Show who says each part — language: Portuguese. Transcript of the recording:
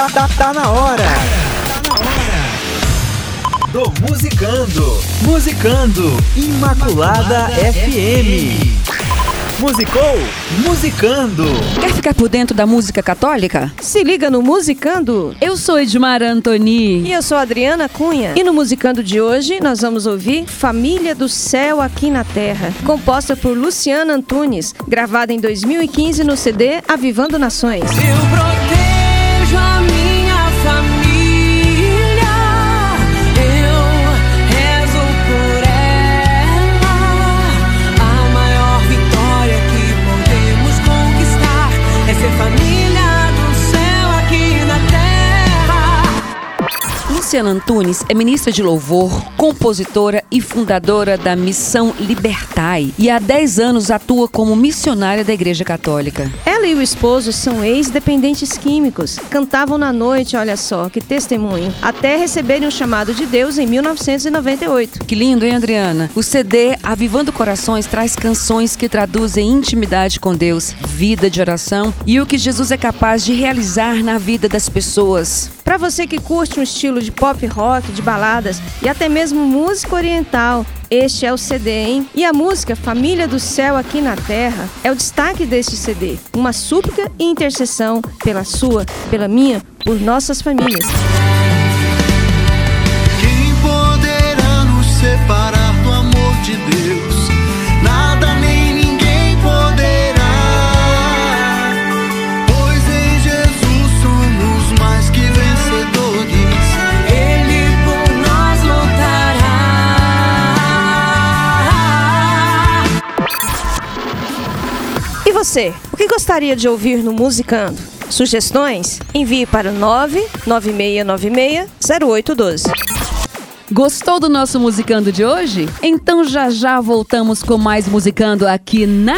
Speaker 1: Tá, tá, tá na hora. Do Musicando. Musicando. Imaculada FM. Musicou? Musicando.
Speaker 2: Quer ficar por dentro da música católica?
Speaker 3: Se liga no Musicando.
Speaker 2: Eu sou Edmar Antoni.
Speaker 3: E eu sou Adriana Cunha. E no Musicando de hoje nós vamos ouvir Família do Céu Aqui na Terra, composta por Luciana Antunes, gravada em 2015 no CD Avivando Nações.
Speaker 4: Eu
Speaker 2: Luciana Antunes é ministra de louvor, compositora e fundadora da Missão Libertai e há 10 anos atua como missionária da Igreja Católica.
Speaker 3: Ela e o esposo são ex-dependentes químicos. Cantavam na noite, olha só, que testemunho, até receberem o chamado de Deus em 1998.
Speaker 2: Que lindo, hein, Adriana? O CD Avivando Corações traz canções que traduzem intimidade com Deus, vida de oração e o que Jesus é capaz de realizar na vida das pessoas.
Speaker 3: Para você que curte um estilo de pop rock, de baladas e até mesmo música oriental, este é o CD, hein? E a música Família do Céu aqui na Terra é o destaque deste CD. Uma súplica e intercessão pela sua, pela minha, por nossas famílias. Você, o que gostaria de ouvir no Musicando? Sugestões? Envie para o 996960812.
Speaker 2: Gostou do nosso Musicando de hoje? Então já já voltamos com mais Musicando aqui na